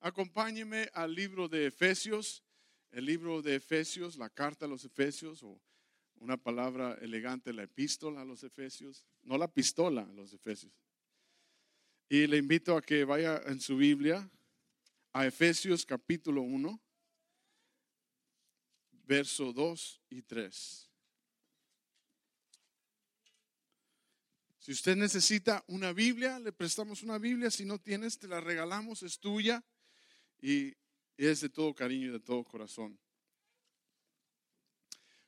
acompáñeme al libro de Efesios, el libro de Efesios, la carta a los Efesios, o una palabra elegante, la epístola a los Efesios, no la pistola a los Efesios. Y le invito a que vaya en su Biblia a Efesios capítulo 1, verso 2 y 3. Si usted necesita una Biblia, le prestamos una Biblia. Si no tienes, te la regalamos, es tuya y es de todo cariño y de todo corazón.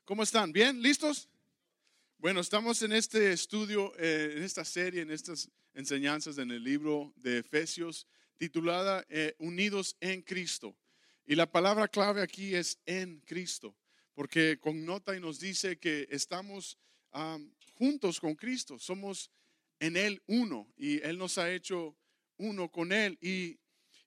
¿Cómo están? ¿Bien? ¿Listos? Bueno, estamos en este estudio, eh, en esta serie, en estas enseñanzas en el libro de Efesios, titulada eh, Unidos en Cristo. Y la palabra clave aquí es en Cristo, porque connota y nos dice que estamos juntos con Cristo, somos en Él uno y Él nos ha hecho uno con Él. Y,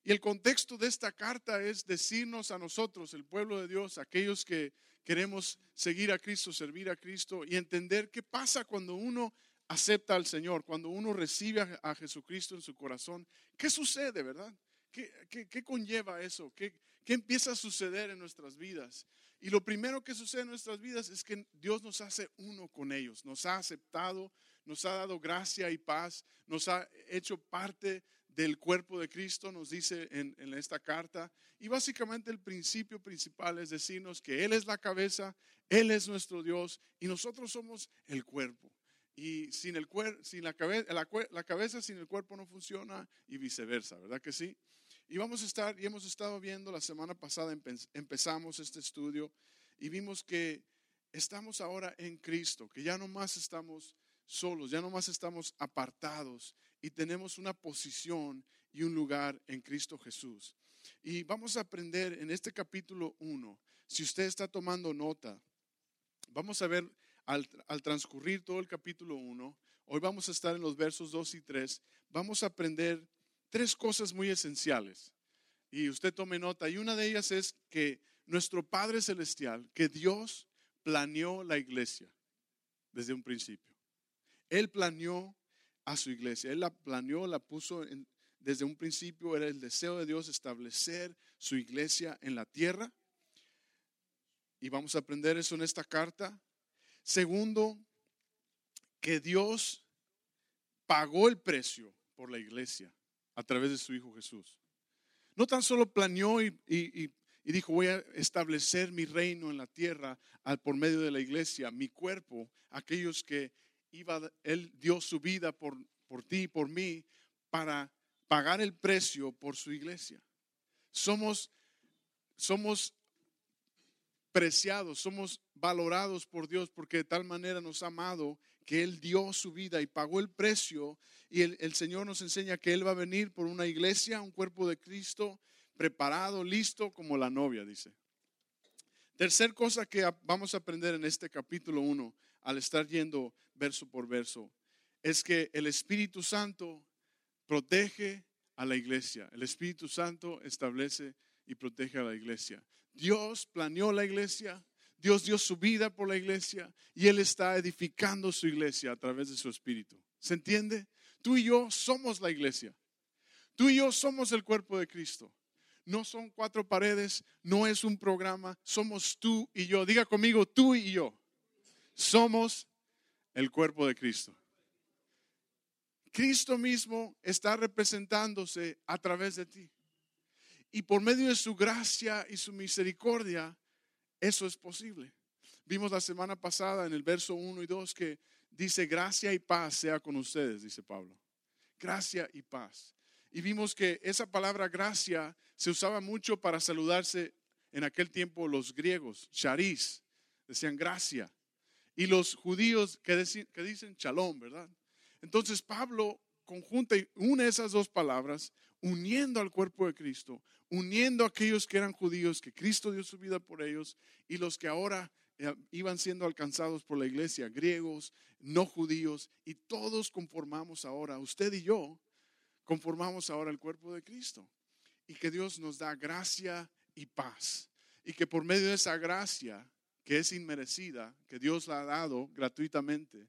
y el contexto de esta carta es decirnos a nosotros, el pueblo de Dios, aquellos que queremos seguir a Cristo, servir a Cristo y entender qué pasa cuando uno acepta al Señor, cuando uno recibe a, Jesucristo en su corazón, ¿qué sucede, verdad? ¿Qué, qué, conlleva eso? ¿Qué, ¿Qué empieza a suceder en nuestras vidas? Y lo primero que sucede en nuestras vidas es que Dios nos hace uno con ellos, nos ha aceptado, nos ha dado gracia y paz, nos ha hecho parte del cuerpo de Cristo, nos dice en, esta carta. Y básicamente el principio principal es decirnos que Él es la cabeza, Él es nuestro Dios y nosotros somos el cuerpo. Y sin, el sin la, cabeza, la cabeza sin el cuerpo no funciona y viceversa, ¿verdad que sí? Y vamos a estar, y hemos estado viendo, la semana pasada empezamos este estudio y vimos que estamos ahora en Cristo, que ya no más estamos solos, ya no más estamos apartados y tenemos una posición y un lugar en Cristo Jesús. Y vamos a aprender en este capítulo 1, si usted está tomando nota, vamos a ver al, al transcurrir todo el capítulo 1, hoy vamos a estar en los versos 2 y 3, vamos a aprender tres cosas muy esenciales. Y usted tome nota. Y una de ellas es que nuestro Padre Celestial, que Dios planeó la iglesia desde un principio. Él planeó a su iglesia. Él la planeó, la puso desde un principio. Era el deseo de Dios establecer su iglesia en la tierra. Y vamos a aprender eso en esta carta. Segundo, que Dios pagó el precio por la iglesia a través de su Hijo Jesús. No tan solo planeó y, dijo, voy a establecer mi reino en la tierra por medio de la iglesia, mi cuerpo, aquellos que Él dio su vida por, por ti y por mí para pagar el precio por su iglesia. Somos, somos preciados, somos valorados por Dios porque de tal manera nos ha amado que Él dio su vida y pagó el precio. Y el, Señor nos enseña que Él va a venir por una iglesia, un cuerpo de Cristo, preparado, listo como la novia, dice. Tercer cosa que vamos a aprender en este capítulo 1, al estar yendo verso por verso, es que el Espíritu Santo protege a la iglesia. El Espíritu Santo establece y protege a la iglesia. Dios planeó la iglesia, Dios dio su vida por la iglesia y Él está edificando su iglesia a través de su espíritu. ¿Se entiende? Tú y yo somos la iglesia. Tú y yo somos el cuerpo de Cristo. No son cuatro paredes, no es un programa, somos tú y yo. Diga conmigo, tú y yo. Somos el cuerpo de Cristo. Cristo mismo está representándose a través de ti. Y por medio de su gracia y su misericordia, eso es posible. Vimos la semana pasada en el verso 1 y 2 que dice, gracia y paz sea con ustedes, dice Pablo. Gracia y paz. Y vimos que esa palabra gracia se usaba mucho para saludarse en aquel tiempo los griegos, charis, decían gracia. Y los judíos que, dicen, que dicen shalom, ¿verdad? Entonces Pablo conjunta y une esas dos palabras, uniendo al cuerpo de Cristo, uniendo a aquellos que eran judíos, que Cristo dio su vida por ellos, y los que ahora eh, iban siendo alcanzados por la iglesia, griegos, no judíos, y todos conformamos ahora, usted y yo, conformamos ahora el cuerpo de Cristo. Y que Dios nos da gracia y paz. Y que por medio de esa gracia, que es inmerecida, que Dios la ha dado gratuitamente,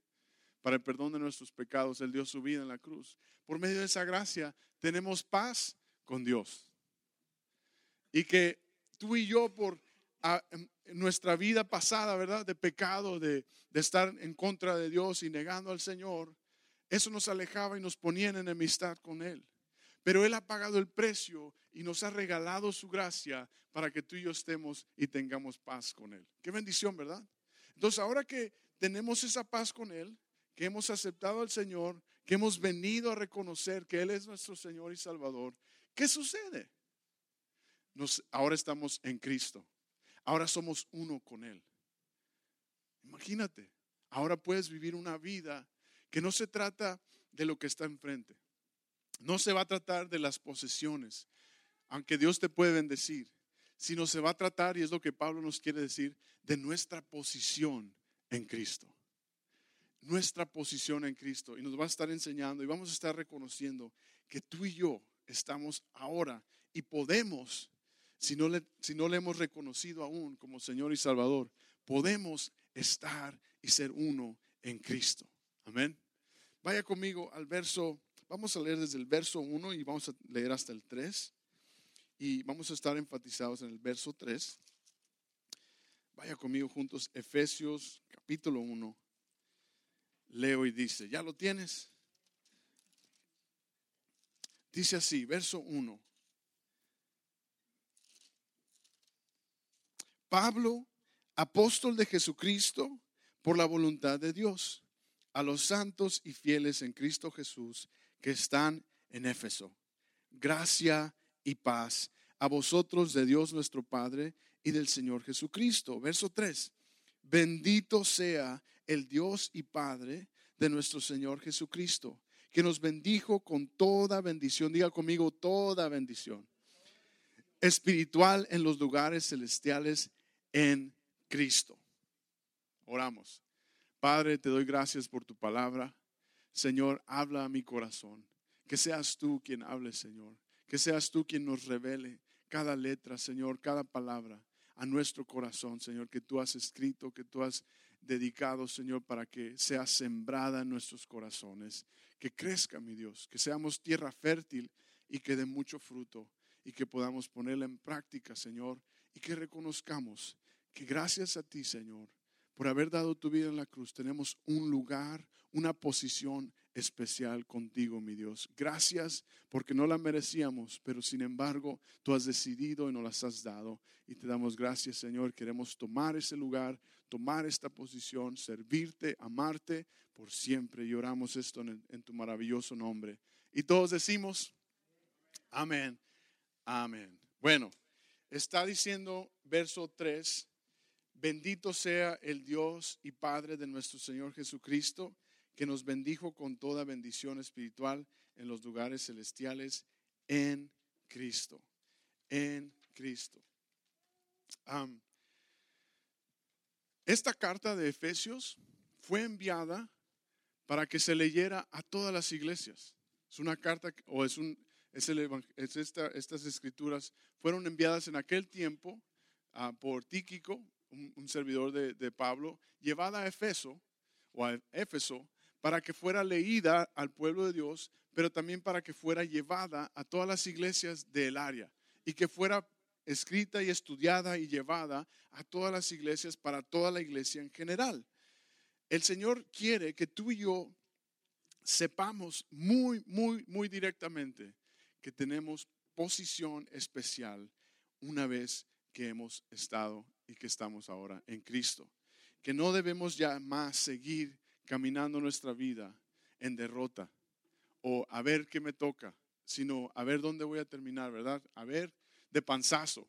para el perdón de nuestros pecados, Él dio su vida en la cruz. Por medio de esa gracia tenemos paz con Dios. Y que tú y yo por nuestra vida pasada, ¿verdad? De pecado, de, de estar en contra de Dios y negando al Señor, eso nos alejaba y nos ponía en enemistad con Él. Pero Él ha pagado el precio y nos ha regalado su gracia para que tú y yo estemos y tengamos paz con Él. Qué bendición, ¿verdad? Entonces, ahora que tenemos esa paz con Él, que hemos aceptado al Señor, que hemos venido a reconocer que Él es nuestro Señor y Salvador, ¿qué sucede? Nos, ahora estamos en Cristo. Ahora somos uno con Él. Imagínate, ahora puedes vivir una vida que no se trata de lo que está enfrente. No se va a tratar de las posesiones, aunque Dios te puede bendecir, sino se va a tratar, y es lo que Pablo nos quiere decir, de nuestra posición en Cristo. Nuestra posición en Cristo. Y nos va a estar enseñando y vamos a estar reconociendo que tú y yo estamos ahora y podemos, si no le, si no le hemos reconocido aún como Señor y Salvador, podemos estar y ser uno en Cristo. Amén. Vaya conmigo al verso, vamos a leer desde el verso 1 y vamos a leer hasta el 3. Y vamos a estar enfatizados en el verso 3. Vaya conmigo juntos, Efesios capítulo 1. Leo y dice, ¿ya lo tienes? Dice así, verso 1. Pablo, apóstol de Jesucristo, por la voluntad de Dios, a los santos y fieles en Cristo Jesús que están en Éfeso. Gracia y paz a vosotros de Dios nuestro Padre y del Señor Jesucristo. Verso 3. Bendito sea el Dios y Padre de nuestro Señor Jesucristo, que nos bendijo con toda bendición. Diga conmigo, toda bendición. Espiritual en los lugares celestiales en Cristo. Oramos. Padre, te doy gracias por tu palabra. Señor, habla a mi corazón. Que seas tú quien hable, Señor. Que seas tú quien nos revele cada letra, Señor, cada palabra a nuestro corazón, Señor, que tú has escrito, que tú has dedicado, Señor, para que sea sembrada en nuestros corazones. Que crezca, mi Dios, que seamos tierra fértil y que dé mucho fruto y que podamos ponerla en práctica, Señor, y que reconozcamos que gracias a ti, Señor, por haber dado tu vida en la cruz, tenemos un lugar, una posición especial contigo, mi Dios. Gracias porque no la merecíamos, pero sin embargo tú has decidido y nos las has dado. Y te damos gracias, Señor. Queremos tomar ese lugar, tomar esta posición, servirte, amarte por siempre. Y oramos esto en, en tu maravilloso nombre. Y todos decimos, amén, amén. Bueno, está diciendo verso 3, bendito sea el Dios y Padre de nuestro Señor Jesucristo que nos bendijo con toda bendición espiritual en los lugares celestiales en Cristo. En Cristo. esta carta de Efesios fue enviada para que se leyera a todas las iglesias. Es una carta o es un es, estas escrituras fueron enviadas en aquel tiempo ah, por Tíquico, un, servidor de, Pablo, llevada a Efeso o a Éfeso para que fuera leída al pueblo de Dios, pero también para que fuera llevada a todas las iglesias del área y que fuera escrita y estudiada y llevada a todas las iglesias para toda la iglesia en general. El Señor quiere que tú y yo sepamos muy, muy, muy directamente que tenemos posición especial una vez que hemos estado y que estamos ahora en Cristo. Que no debemos ya más seguir caminando nuestra vida en derrota o a ver qué me toca, sino a ver dónde voy a terminar, ¿verdad? A ver de panzazo,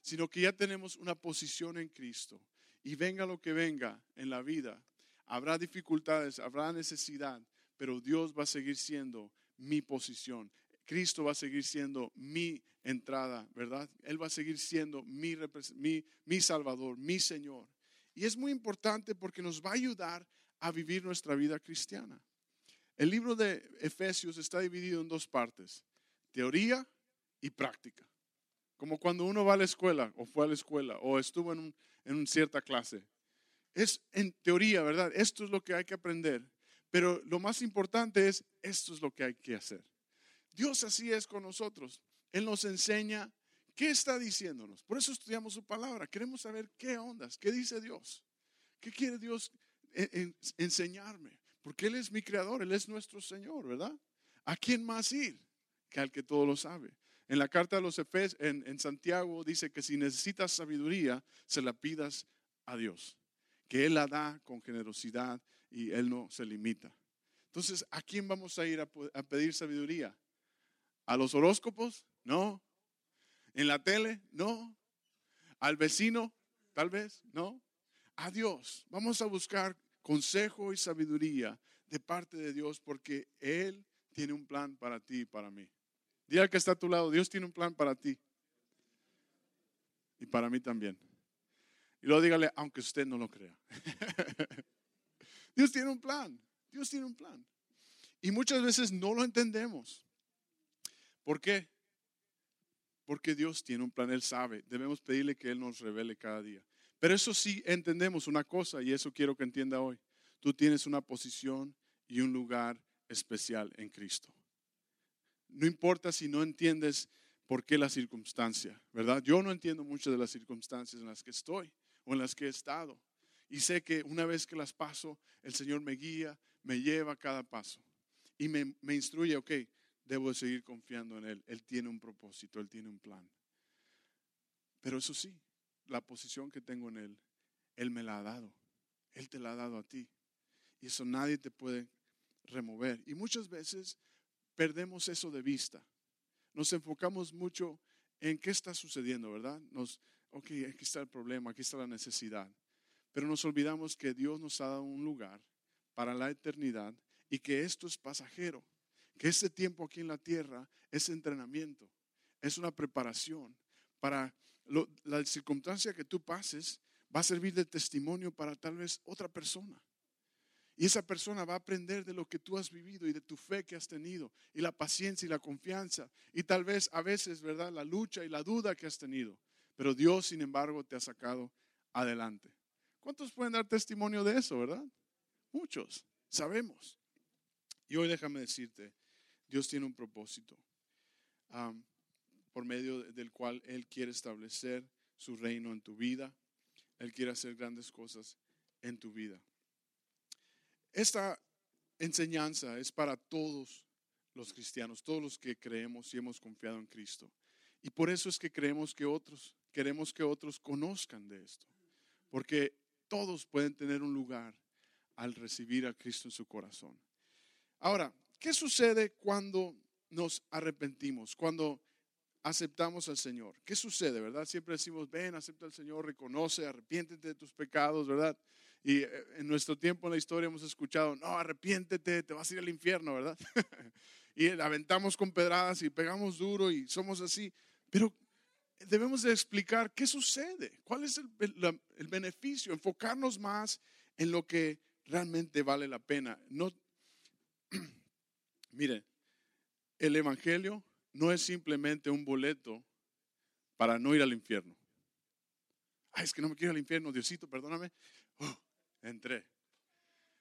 sino que ya tenemos una posición en Cristo y venga lo que venga en la vida, habrá dificultades, habrá necesidad, pero Dios va a seguir siendo mi posición. Cristo va a seguir siendo mi entrada, ¿verdad? Él va a seguir siendo mi, mi, Salvador, mi Señor. Y es muy importante porque nos va a ayudar a vivir nuestra vida cristiana. El libro de Efesios está dividido en dos partes, teoría y práctica. Como cuando uno va a la escuela o fue a la escuela o estuvo en, en una cierta clase. Es en teoría, ¿verdad? Esto es lo que hay que aprender. Pero lo más importante es, esto es lo que hay que hacer. Dios así es con nosotros. Él nos enseña ¿Qué está diciéndonos? Por eso estudiamos su palabra. Queremos saber qué ondas, qué dice Dios. ¿Qué quiere Dios enseñarme? Porque Él es mi creador, Él es nuestro Señor, ¿verdad? ¿A quién más ir que al que todo lo sabe? En la carta de los Efesios, en, Santiago, dice que si necesitas sabiduría, se la pidas a Dios. Que Él la da con generosidad y Él no se limita. Entonces, ¿a quién vamos a ir a pedir sabiduría? ¿A los horóscopos? No. ¿En la tele? No. ¿Al vecino? Tal vez, no. A Dios. Vamos a buscar consejo y sabiduría de parte de Dios porque Él tiene un plan para ti y para mí. Dile que está a tu lado, Dios tiene un plan para ti. Y para mí también. Y luego dígale, aunque usted no lo crea. Dios tiene un plan. Dios tiene un plan. Y muchas veces no lo entendemos. ¿Por qué? Porque Dios tiene un plan, Él sabe. Debemos pedirle que Él nos revele cada día. Pero eso sí entendemos una cosa y eso quiero que entienda hoy. Tú tienes una posición y un lugar especial en Cristo. No importa si no entiendes por qué la circunstancia, ¿verdad? Yo no entiendo mucho de las circunstancias en las que estoy o en las que he estado. Y sé que una vez que las paso, el Señor me guía, me lleva a cada paso y me, me instruye, ok, debo de seguir confiando en Él. Él tiene un propósito, Él tiene un plan. Pero eso sí, la posición que tengo en Él, Él me la ha dado. Él te la ha dado a ti. Y eso nadie te puede remover. Y muchas veces perdemos eso de vista. Nos enfocamos mucho en qué está sucediendo, ¿verdad? Ok, aquí está el problema, aquí está la necesidad. Pero nos olvidamos que Dios nos ha dado un lugar para la eternidad y que esto es pasajero que este tiempo aquí en la tierra es entrenamiento, es una preparación para la circunstancia que tú pases, va a servir de testimonio para tal vez otra persona. Y esa persona va a aprender de lo que tú has vivido y de tu fe que has tenido, y la paciencia y la confianza, y tal vez a veces, ¿verdad?, la lucha y la duda que has tenido. Pero Dios, sin embargo, te ha sacado adelante. ¿Cuántos pueden dar testimonio de eso, verdad? Muchos, sabemos. Y hoy déjame decirte, Dios tiene un propósito por medio del cual Él quiere establecer su reino en tu vida. Él quiere hacer grandes cosas en tu vida. Esta enseñanza es para todos los cristianos, todos los que creemos y hemos confiado en Cristo. Y por eso es que creemos que otros, queremos que otros conozcan de esto. Porque todos pueden tener un lugar al recibir a Cristo en su corazón. Ahora, ¿Qué sucede cuando nos arrepentimos? Cuando aceptamos al Señor. ¿Qué sucede, verdad? Siempre decimos, ven, acepta al Señor, reconoce, arrepiéntete de tus pecados, ¿verdad? Y eh, en nuestro tiempo en la historia hemos escuchado, no, arrepiéntete, te vas a ir al infierno, ¿verdad? y aventamos con pedradas y pegamos duro y somos así. Pero debemos de explicar qué sucede, cuál es el, el beneficio, enfocarnos más en lo que realmente vale la pena. No, Mire, el Evangelio no es simplemente un boleto para no ir al infierno. Ay, es que no me quiero al infierno, Diosito, perdóname. Oh, entré.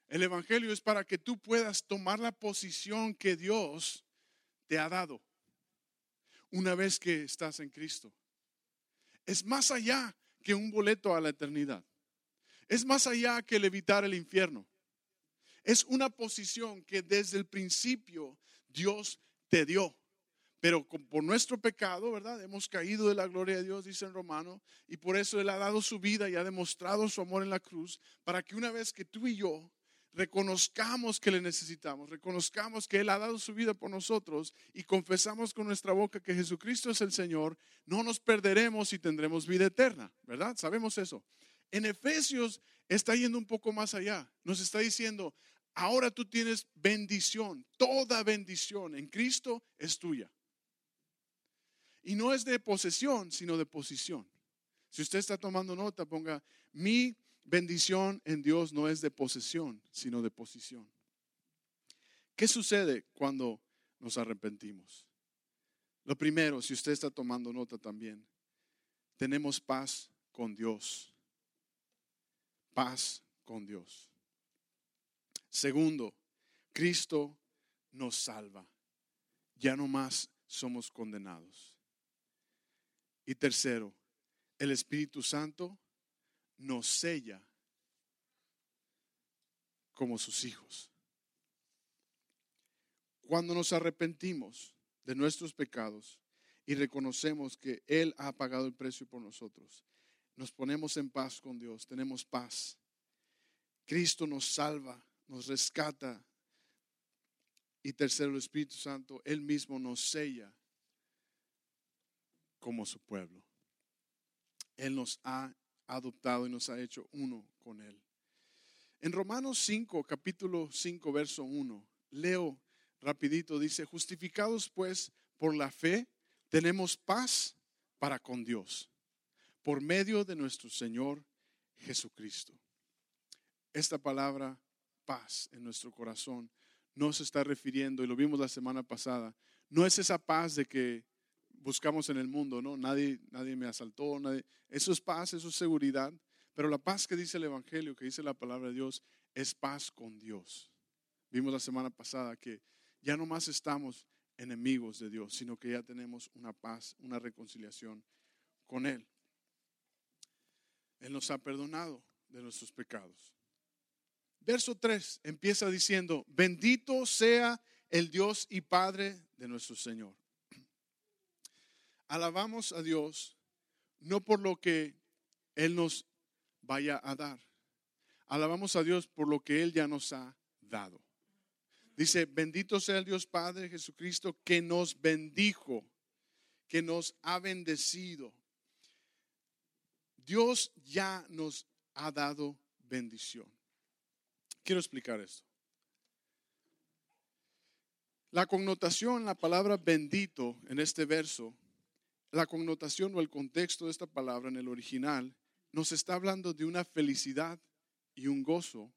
El Evangelio es para que tú puedas tomar la posición que Dios te ha dado una vez que estás en Cristo. Es más allá que un boleto a la eternidad. Es más allá que el evitar el infierno. Es una posición que desde el principio Dios te dio. Pero por nuestro pecado, ¿verdad? Hemos caído de la gloria de Dios, dice en Romano, y por eso Él ha dado su vida y ha demostrado su amor en la cruz, para que una vez que tú y yo reconozcamos que le necesitamos, reconozcamos que Él ha dado su vida por nosotros y confesamos con nuestra boca que Jesucristo es el Señor, no nos perderemos y tendremos vida eterna, ¿verdad? Sabemos eso. En Efesios está yendo un poco más allá. Nos está diciendo, ahora tú tienes bendición, toda bendición en Cristo es tuya. Y no es de posesión, sino de posición. Si usted está tomando nota, ponga, mi bendición en Dios no es de posesión, sino de posición. ¿Qué sucede cuando nos arrepentimos? Lo primero, si usted está tomando nota también, tenemos paz con Dios. Paz con Dios. Segundo, Cristo nos salva. Ya no más somos condenados. Y tercero, el Espíritu Santo nos sella como sus hijos. Cuando nos arrepentimos de nuestros pecados y reconocemos que Él ha pagado el precio por nosotros, nos ponemos en paz con Dios, tenemos paz. Cristo nos salva, nos rescata. Y tercero, el Espíritu Santo, Él mismo nos sella como su pueblo. Él nos ha adoptado y nos ha hecho uno con Él. En Romanos 5, capítulo 5, verso 1, leo rapidito, dice, justificados pues por la fe, tenemos paz para con Dios, por medio de nuestro Señor Jesucristo. Esta palabra paz en nuestro corazón no se está refiriendo, y lo vimos la semana pasada, no es esa paz de que buscamos en el mundo, ¿no? Nadie, nadie me asaltó, nadie. eso es paz, eso es seguridad, pero la paz que dice el Evangelio, que dice la palabra de Dios, es paz con Dios. Vimos la semana pasada que ya no más estamos enemigos de Dios, sino que ya tenemos una paz, una reconciliación con Él. Él nos ha perdonado de nuestros pecados. Verso 3 empieza diciendo, bendito sea el Dios y Padre de nuestro Señor. Alabamos a Dios no por lo que Él nos vaya a dar. Alabamos a Dios por lo que Él ya nos ha dado. Dice, bendito sea el Dios Padre Jesucristo que nos bendijo, que nos ha bendecido. Dios ya nos ha dado bendición. Quiero explicar esto. La connotación, la palabra bendito en este verso, la connotación o el contexto de esta palabra en el original nos está hablando de una felicidad y un gozo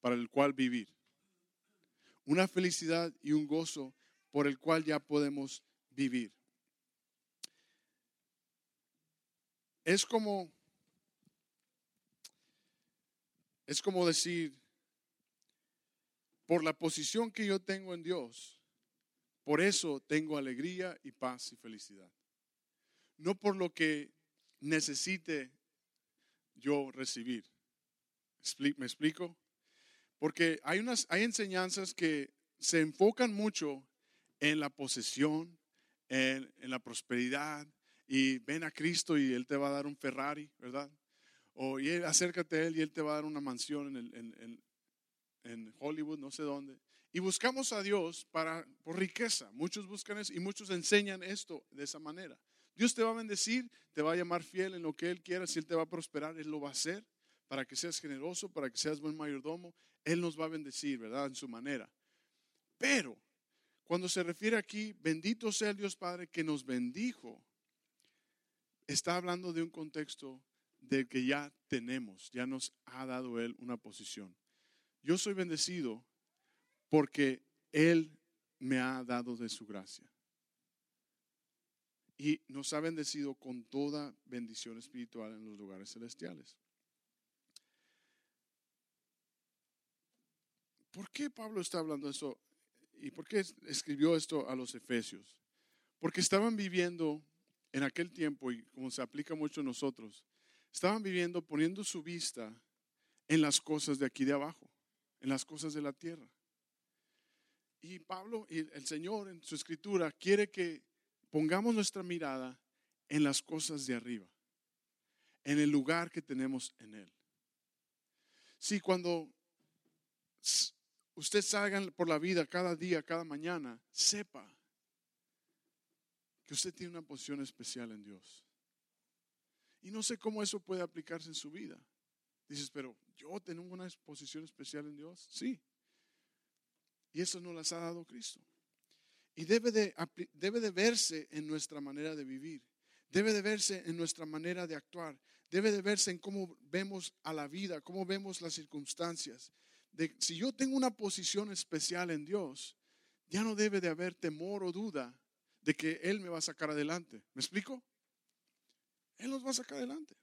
para el cual vivir. Una felicidad y un gozo por el cual ya podemos vivir. Es como es como decir por la posición que yo tengo en Dios, por eso tengo alegría y paz y felicidad. No por lo que necesite yo recibir. ¿Me explico? Porque hay, unas, hay enseñanzas que se enfocan mucho en la posesión, en, la prosperidad, y ven a Cristo y Él te va a dar un Ferrari, ¿verdad? O y acércate a Él y Él te va a dar una mansión en, en Hollywood, no sé dónde. Y buscamos a Dios para, por riqueza. Muchos buscan eso y muchos enseñan esto de esa manera. Dios te va a bendecir, te va a llamar fiel en lo que Él quiera. Si Él te va a prosperar, Él lo va a hacer para que seas generoso, para que seas buen mayordomo. Él nos va a bendecir, ¿verdad? En su manera. Pero cuando se refiere aquí, bendito sea el Dios Padre que nos bendijo, está hablando de un contexto de que ya tenemos, ya nos ha dado Él una posición. Yo soy bendecido porque Él me ha dado de su gracia y nos ha bendecido con toda bendición espiritual en los lugares celestiales. ¿Por qué Pablo está hablando eso? ¿Y por qué escribió esto a los efesios? Porque estaban viviendo en aquel tiempo, y como se aplica mucho a nosotros, estaban viviendo poniendo su vista en las cosas de aquí de abajo, en las cosas de la tierra. Y Pablo, y el Señor en su escritura, quiere que pongamos nuestra mirada en las cosas de arriba, en el lugar que tenemos en Él. Si cuando usted salga por la vida cada día, cada mañana, sepa que usted tiene una posición especial en Dios. Y no sé cómo eso puede aplicarse en su vida. Dices, pero yo tengo una posición especial en Dios. Sí. Y eso nos las ha dado Cristo. Y debe de, debe de verse en nuestra manera de vivir. Debe de verse en nuestra manera de actuar. Debe de verse en cómo vemos a la vida, cómo vemos las circunstancias. De, si yo tengo una posición especial en Dios, ya no debe de haber temor o duda de que Él me va a sacar adelante. ¿Me explico? Él nos va a sacar adelante.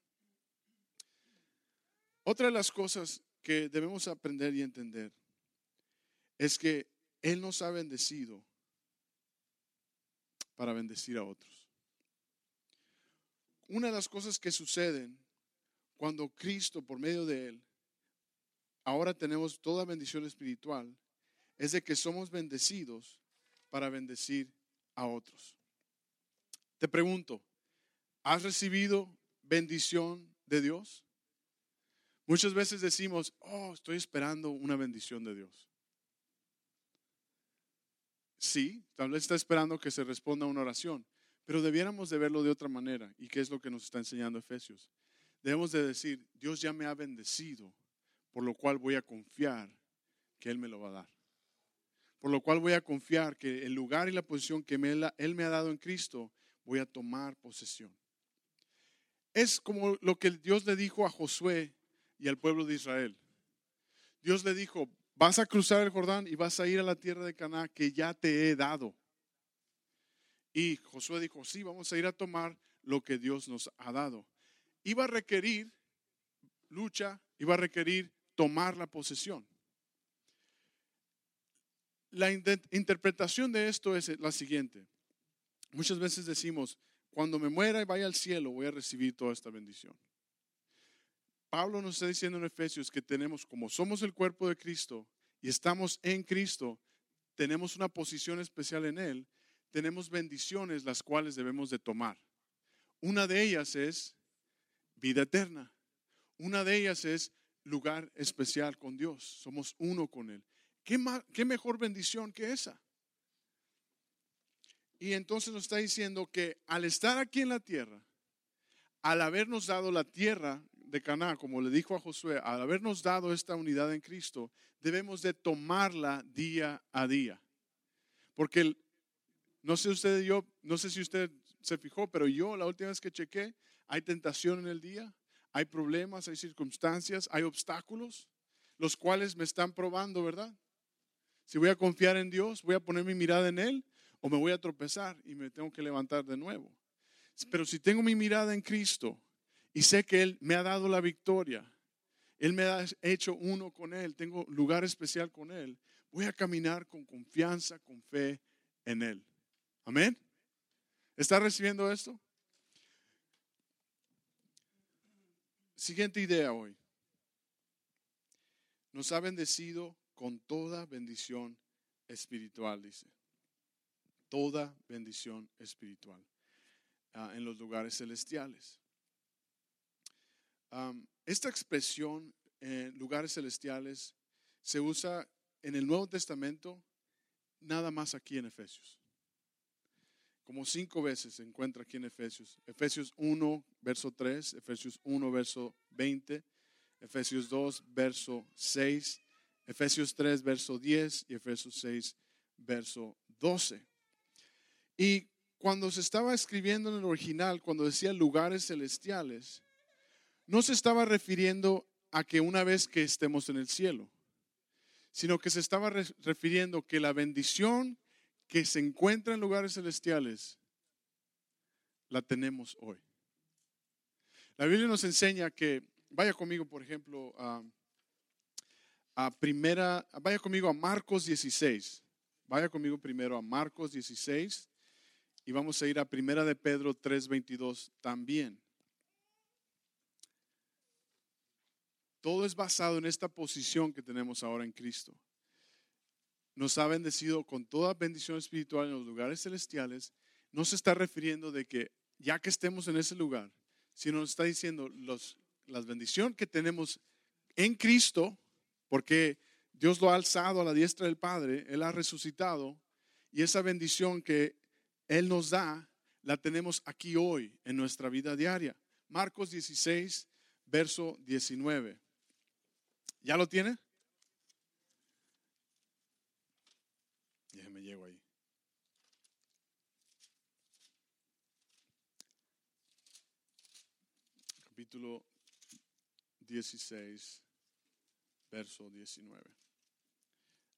Otra de las cosas que debemos aprender y entender es que Él nos ha bendecido para bendecir a otros. una de las cosas que suceden cuando Cristo, por medio de Él, ahora tenemos toda bendición espiritual, es de que somos bendecidos para bendecir a otros. Te pregunto, ¿has recibido bendición de Dios? Muchas veces decimos, oh, estoy esperando una bendición de Dios. Sí, tal vez está esperando que se responda a una oración, pero debiéramos de verlo de otra manera. ¿Y qué es lo que nos está enseñando Efesios? Debemos de decir, Dios ya me ha bendecido, por lo cual voy a confiar que Él me lo va a dar. Por lo cual voy a confiar que el lugar y la posición que Él me ha dado en Cristo, voy a tomar posesión. Es como lo que Dios le dijo a Josué y al pueblo de Israel. Dios le dijo, vas a cruzar el Jordán y vas a ir a la tierra de Canaán que ya te he dado. Y Josué dijo, sí, vamos a ir a tomar lo que Dios nos ha dado. Iba a requerir lucha, iba a requerir tomar la posesión. La interpretación de esto es la siguiente. Muchas veces decimos, cuando me muera y vaya al cielo, voy a recibir toda esta bendición. Pablo nos está diciendo en Efesios que tenemos, como somos el cuerpo de Cristo y estamos en Cristo, tenemos una posición especial en Él, tenemos bendiciones las cuales debemos de tomar. Una de ellas es vida eterna. Una de ellas es lugar especial con Dios. Somos uno con Él. ¿Qué, qué mejor bendición que esa? Y entonces nos está diciendo que al estar aquí en la tierra, al habernos dado la tierra de Caná, como le dijo a Josué, al habernos dado esta unidad en Cristo, debemos de tomarla día a día. Porque no sé usted yo, no sé si usted se fijó, pero yo la última vez que chequé, hay tentación en el día, hay problemas, hay circunstancias, hay obstáculos, los cuales me están probando, ¿verdad? Si voy a confiar en Dios, voy a poner mi mirada en Él o me voy a tropezar y me tengo que levantar de nuevo. Pero si tengo mi mirada en Cristo y sé que Él me ha dado la victoria, Él me ha hecho uno con Él, tengo lugar especial con Él, voy a caminar con confianza, con fe en Él. Amén. ¿Está recibiendo esto? Siguiente idea hoy. Nos ha bendecido con toda bendición espiritual, dice toda bendición espiritual ah, en los lugares celestiales. Esta expresión, en lugares celestiales, se usa en el Nuevo Testamento nada más aquí en Efesios. Como cinco veces se encuentra aquí en Efesios. Efesios 1, verso 3, Efesios 1, verso 20, Efesios 2, verso 6, Efesios 3, verso 10 y Efesios 6, verso 12. Y cuando se estaba escribiendo en el original, cuando decía lugares celestiales, no se estaba refiriendo a que una vez que estemos en el cielo, sino que se estaba refiriendo que la bendición que se encuentra en lugares celestiales la tenemos hoy. La Biblia nos enseña que, vaya conmigo, por ejemplo, a, primera, vaya conmigo a Marcos 16. Vaya conmigo primero a Marcos 16. Y vamos a ir a Primera de Pedro 3:22 también. Todo es basado en esta posición que tenemos ahora en Cristo. Nos ha bendecido con toda bendición espiritual en los lugares celestiales. No se está refiriendo de que ya que estemos en ese lugar, sino nos está diciendo los, las bendiciones que tenemos en Cristo, porque Dios lo ha alzado a la diestra del Padre, Él ha resucitado, y esa bendición que él nos da, la tenemos aquí hoy en nuestra vida diaria. Marcos 16, verso 19. ¿Ya lo tiene? Déjeme llego ahí. Capítulo 16, verso 19.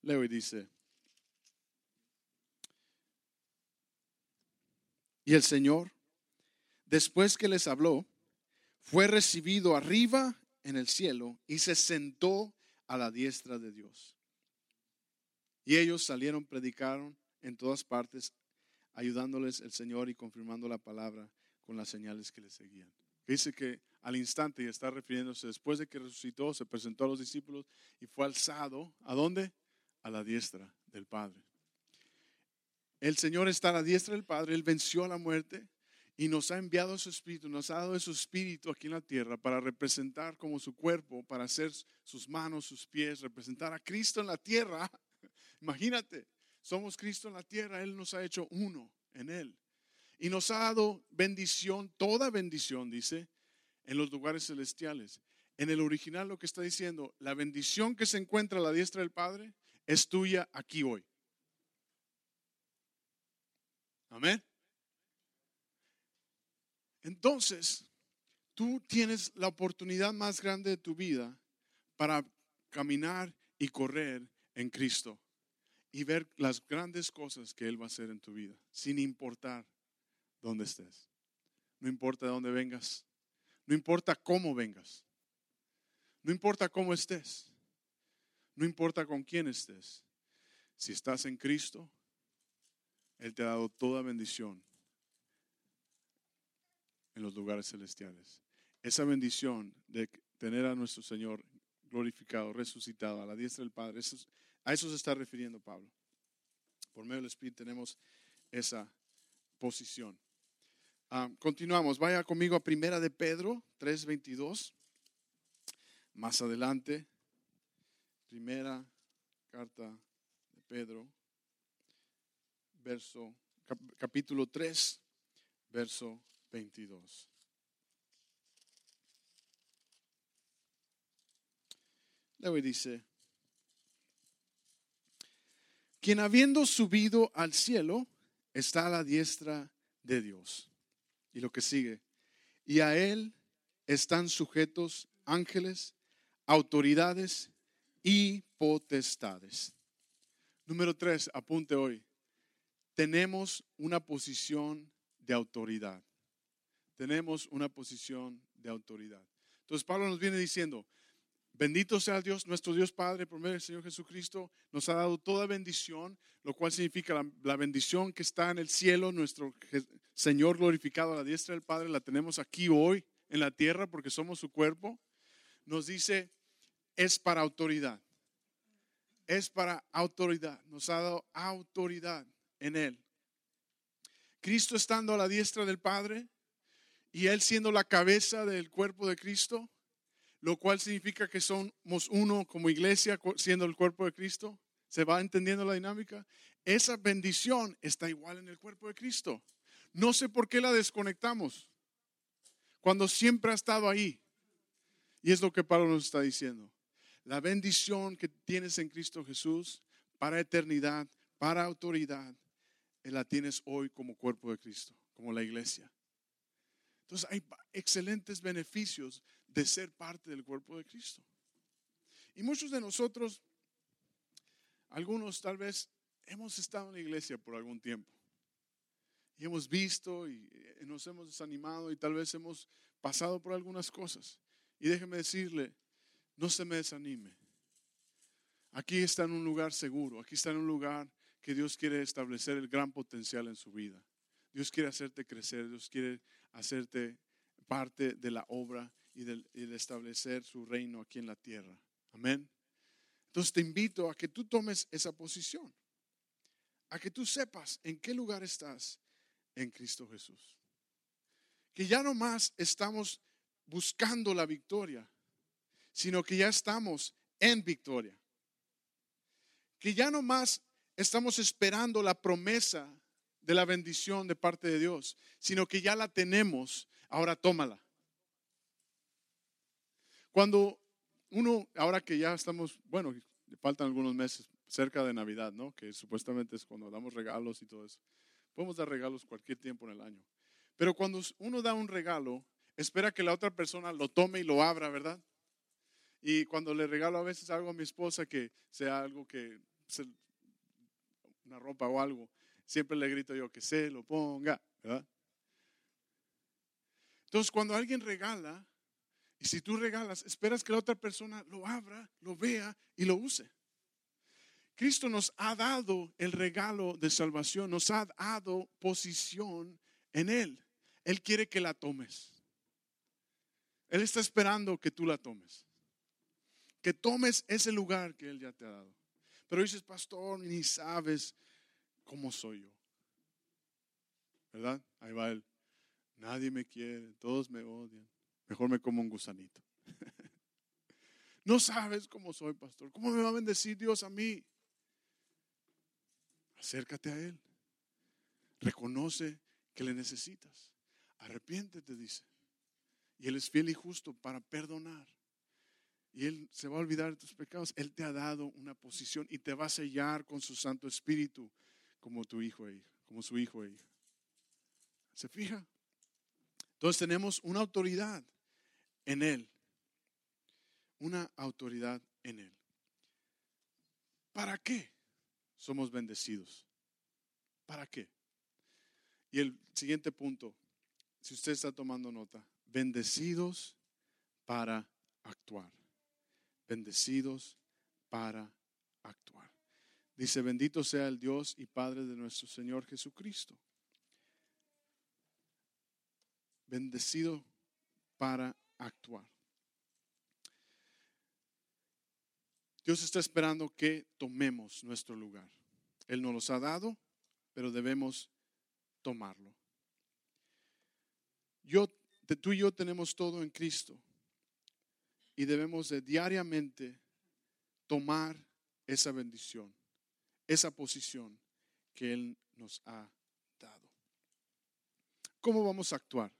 Leo y dice, Y el Señor, después que les habló, fue recibido arriba en el cielo y se sentó a la diestra de Dios. Y ellos salieron, predicaron en todas partes, ayudándoles el Señor y confirmando la palabra con las señales que le seguían. Dice que al instante, y está refiriéndose, después de que resucitó, se presentó a los discípulos y fue alzado, ¿a dónde? A la diestra del Padre. El Señor está a la diestra del Padre, Él venció a la muerte y nos ha enviado su espíritu, nos ha dado su espíritu aquí en la tierra para representar como su cuerpo, para hacer sus manos, sus pies, representar a Cristo en la tierra. Imagínate, somos Cristo en la tierra, Él nos ha hecho uno en Él. Y nos ha dado bendición, toda bendición, dice, en los lugares celestiales. En el original lo que está diciendo, la bendición que se encuentra a la diestra del Padre es tuya aquí hoy. Amén. Entonces, tú tienes la oportunidad más grande de tu vida para caminar y correr en Cristo y ver las grandes cosas que Él va a hacer en tu vida, sin importar dónde estés. No importa de dónde vengas, no importa cómo vengas, no importa cómo estés, no importa con quién estés. Si estás en Cristo, Él te ha dado toda bendición en los lugares celestiales. Esa bendición de tener a nuestro Señor glorificado, resucitado, a la diestra del Padre, a eso se está refiriendo Pablo. Por medio del Espíritu tenemos esa posición. Ah, continuamos, vaya conmigo a Primera de Pedro 3:22. Más adelante, primera carta de Pedro, verso, capítulo 3, verso 22. Luego dice, quien habiendo subido al cielo está a la diestra de Dios. Y lo que sigue, y a él están sujetos ángeles, autoridades y potestades. Número tres, apunte hoy, tenemos una posición de autoridad tenemos una posición de autoridad. Entonces Pablo nos viene diciendo, bendito sea Dios, nuestro Dios Padre, por medio del Señor Jesucristo, nos ha dado toda bendición, lo cual significa la, bendición que está en el cielo, nuestro Señor glorificado a la diestra del Padre, la tenemos aquí hoy en la tierra porque somos su cuerpo. Nos dice, es para autoridad. Es para autoridad. Nos ha dado autoridad en Él. Cristo estando a la diestra del Padre, y Él siendo la cabeza del cuerpo de Cristo, lo cual significa que somos uno como iglesia siendo el cuerpo de Cristo. ¿Se va entendiendo la dinámica? Esa bendición está igual en el cuerpo de Cristo. No sé por qué la desconectamos cuando siempre ha estado ahí. Y es lo que Pablo nos está diciendo. La bendición que tienes en Cristo Jesús para eternidad, para autoridad, la tienes hoy como cuerpo de Cristo, como la iglesia. Entonces hay excelentes beneficios de ser parte del cuerpo de Cristo. Y muchos de nosotros, algunos tal vez hemos estado en la iglesia por algún tiempo. Y hemos visto y eh, nos hemos desanimado y tal vez hemos pasado por algunas cosas. Y déjeme decirle, no se me desanime. Aquí está en un lugar seguro, aquí está en un lugar que Dios quiere establecer el gran potencial en su vida. Dios quiere hacerte crecer, Dios quiere hacerte parte de la obra y de, establecer su reino aquí en la tierra. Amén. Entonces te invito a que tú tomes esa posición, a que tú sepas en qué lugar estás en Cristo Jesús. Que ya no más estamos buscando la victoria, sino que ya estamos en victoria. Que ya no más estamos esperando la promesa de la bendición de parte de Dios, sino que ya la tenemos, ahora tómala. Cuando uno, ahora que ya estamos, bueno, faltan algunos meses cerca de Navidad, ¿no? Que supuestamente es cuando damos regalos y todo eso. Podemos dar regalos cualquier tiempo en el año. Pero cuando uno da un regalo, espera que la otra persona lo tome y lo abra, ¿verdad? Y cuando le regalo a veces algo a mi esposa que sea algo que, una ropa o algo, siempre le grito yo que se lo ponga, ¿verdad? Entonces, cuando alguien regala, y si tú regalas, esperas que la otra persona lo abra, lo vea y lo use. Cristo nos ha dado el regalo de salvación, nos ha dado posición en Él. Él quiere que la tomes. Él está esperando que tú la tomes. Que tomes ese lugar que Él ya te ha dado. Pero dices, pastor, ni sabes cómo soy yo. ¿Verdad? Ahí va Él. Nadie me quiere, todos me odian. Mejor me como un gusanito. no sabes cómo soy, pastor. ¿Cómo me va a bendecir Dios a mí? Acércate a Él. Reconoce que le necesitas. Arrepiéntete, dice. Y Él es fiel y justo para perdonar. Y Él se va a olvidar de tus pecados. Él te ha dado una posición y te va a sellar con su Santo Espíritu como tu hijo e como su hijo e. ¿Se fija? Entonces tenemos una autoridad en Él. Una autoridad en Él. ¿Para qué somos bendecidos? ¿Para qué? Y el siguiente punto, si usted está tomando nota, bendecidos para actuar. Bendecidos para actuar. Dice, bendito sea el Dios y Padre de nuestro Señor Jesucristo. Bendecido para actuar. Dios está esperando que tomemos nuestro lugar. Él nos los ha dado, pero debemos tomarlo. Yo, tú y yo tenemos todo en Cristo y debemos de diariamente tomar esa bendición, esa posición que Él nos ha dado. ¿Cómo vamos a actuar?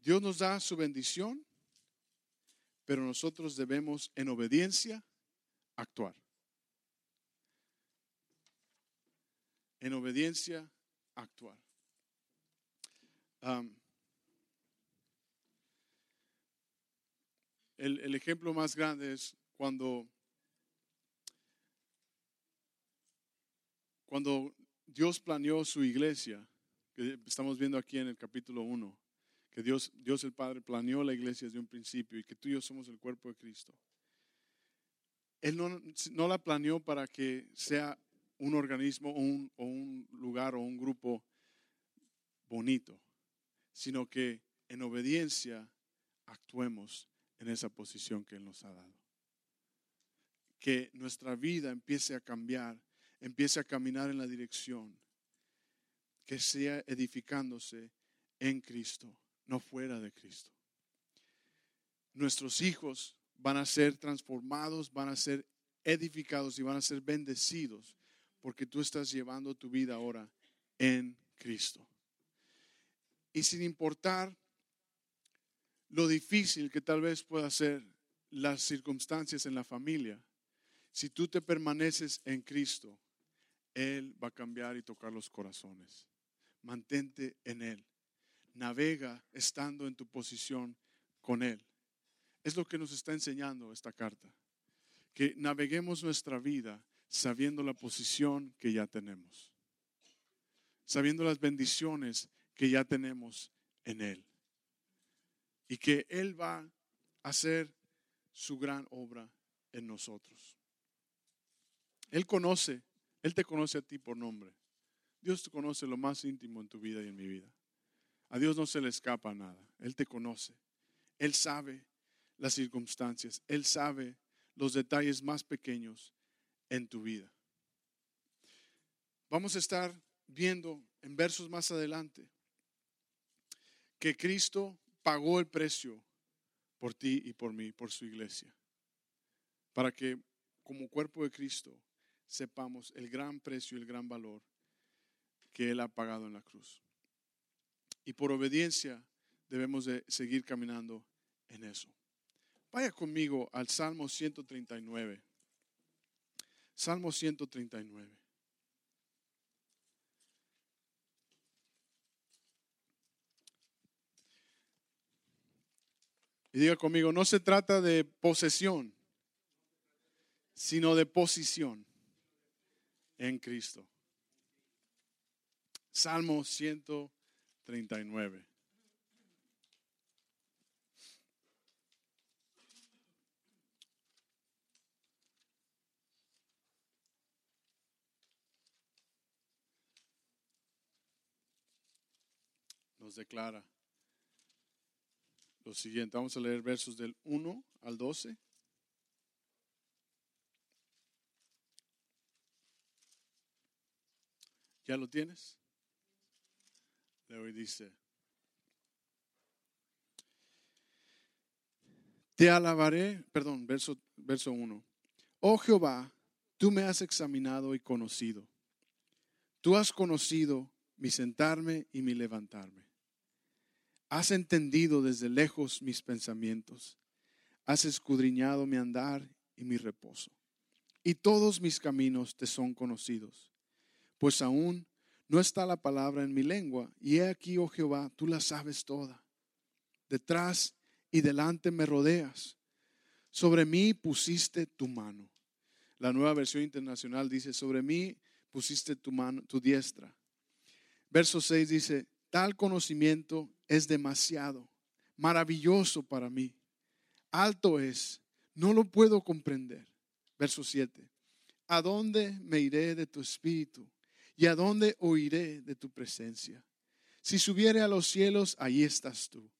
Dios nos da su bendición, pero nosotros debemos en obediencia actuar. En obediencia actuar el, ejemplo más grande es cuando, cuando Dios planeó su iglesia, que estamos viendo aquí en el capítulo 1, que Dios, Dios el Padre planeó la iglesia desde un principio y que tú y yo somos el cuerpo de Cristo. Él no, no la planeó para que sea un organismo o un, o un lugar o un grupo bonito sino que en obediencia actuemos en esa posición que Él nos ha dado. Que nuestra vida empiece a cambiar, empiece a caminar en la dirección, que sea edificándose en Cristo, no fuera de Cristo. Nuestros hijos van a ser transformados, van a ser edificados y van a ser bendecidos porque tú estás llevando tu vida ahora en Cristo y sin importar lo difícil que tal vez pueda ser las circunstancias en la familia, si tú te permaneces en Cristo, Él va a cambiar y tocar los corazones. Mantente en Él. Navega estando en tu posición con Él. Es lo que nos está enseñando esta carta. Que naveguemos nuestra vida sabiendo la posición que ya tenemos. Sabiendo las bendiciones que ya tenemos en Él. Y que Él va a hacer su gran obra en nosotros. Él conoce, Él te conoce a ti por nombre. Dios te conoce lo más íntimo en tu vida y en mi vida. A Dios no se le escapa nada. Él te conoce. Él sabe las circunstancias. Él sabe los detalles más pequeños en tu vida. Vamos a estar viendo en versos más adelante que Cristo pagó el precio por ti y por mí, por su iglesia, para que como cuerpo de Cristo sepamos el gran precio y el gran valor que Él ha pagado en la cruz. Y por obediencia debemos de seguir caminando en eso. Vaya conmigo al Salmo 139. Salmo 139. Y diga conmigo, no se trata de posesión, sino de posición en Cristo. Salmo 139. nos declara lo siguiente. Vamos a leer versos del 1 al 12. ¿Ya lo tienes? Hoy dice, te alabaré, perdón, verso, verso 1. Oh Jehová, tú me has examinado y conocido. Tú has conocido mi sentarme y mi levantarme. Has entendido desde lejos mis pensamientos. Has escudriñado mi andar y mi reposo. Y todos mis caminos te son conocidos. Pues aún no está la palabra en mi lengua. Y he aquí, oh Jehová, tú la sabes toda. Detrás y delante me rodeas. Sobre mí pusiste tu mano. La nueva versión internacional dice, sobre mí pusiste tu mano, tu diestra. Verso 6 dice, tal conocimiento es demasiado, maravilloso para mí. Alto es, no lo puedo comprender. Verso 7, ¿a dónde me iré de tu espíritu? ¿Y a dónde oiré de tu presencia? Si subiere a los cielos, ahí estás tú.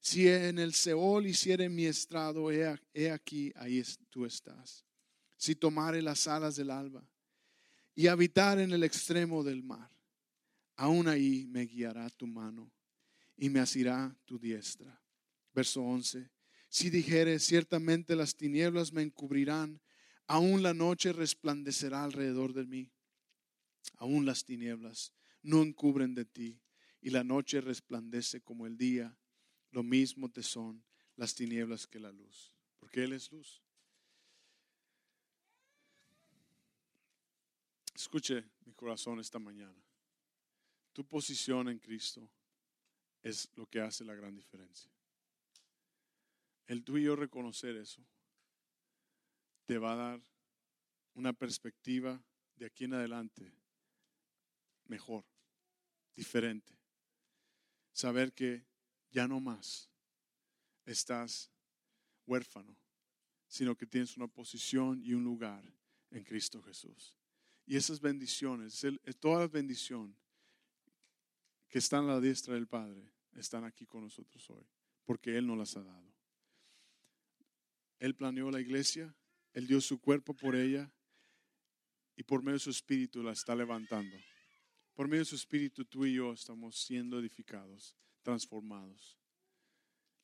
Si en el Seol hiciere mi estrado, he, aquí, ahí tú estás. Si tomare las alas del alba y habitar en el extremo del mar, aún ahí me guiará tu mano y me asirá tu diestra. Verso 11. Si dijere, ciertamente las tinieblas me encubrirán, aún la noche resplandecerá alrededor de mí aún las tinieblas no encubren de ti, y la noche resplandece como el día, lo mismo te son las tinieblas que la luz, porque Él es luz. Escuche mi corazón esta mañana. Tu posición en Cristo es lo que hace la gran diferencia. El tú y yo reconocer eso te va a dar una perspectiva de aquí en adelante mejor, diferente. Saber que ya no más estás huérfano, sino que tienes una posición y un lugar en Cristo Jesús. Y esas bendiciones, toda bendición que están a la diestra del Padre, están aquí con nosotros hoy, porque Él nos las ha dado. Él planeó la iglesia, Él dio su cuerpo por ella y por medio de su espíritu la está levantando. Por medio de su Espíritu, tú y yo estamos siendo edificados, transformados,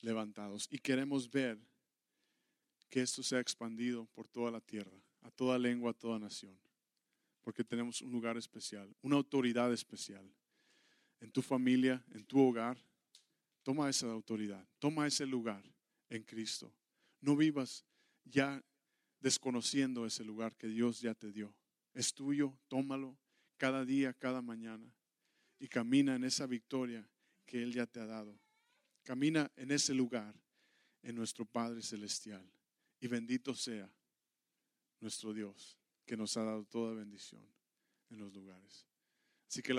levantados. Y queremos ver que esto sea expandido por toda la tierra, a toda lengua, a toda nación. Porque tenemos un lugar especial, una autoridad especial. En tu familia, en tu hogar, toma esa autoridad, toma ese lugar en Cristo. No vivas ya desconociendo ese lugar que Dios ya te dio. Es tuyo, tómalo cada día, cada mañana. Y camina en esa victoria que Él ya te ha dado. Camina en ese lugar, en nuestro Padre Celestial. Y bendito sea nuestro Dios, que nos ha dado toda bendición en los lugares. Así que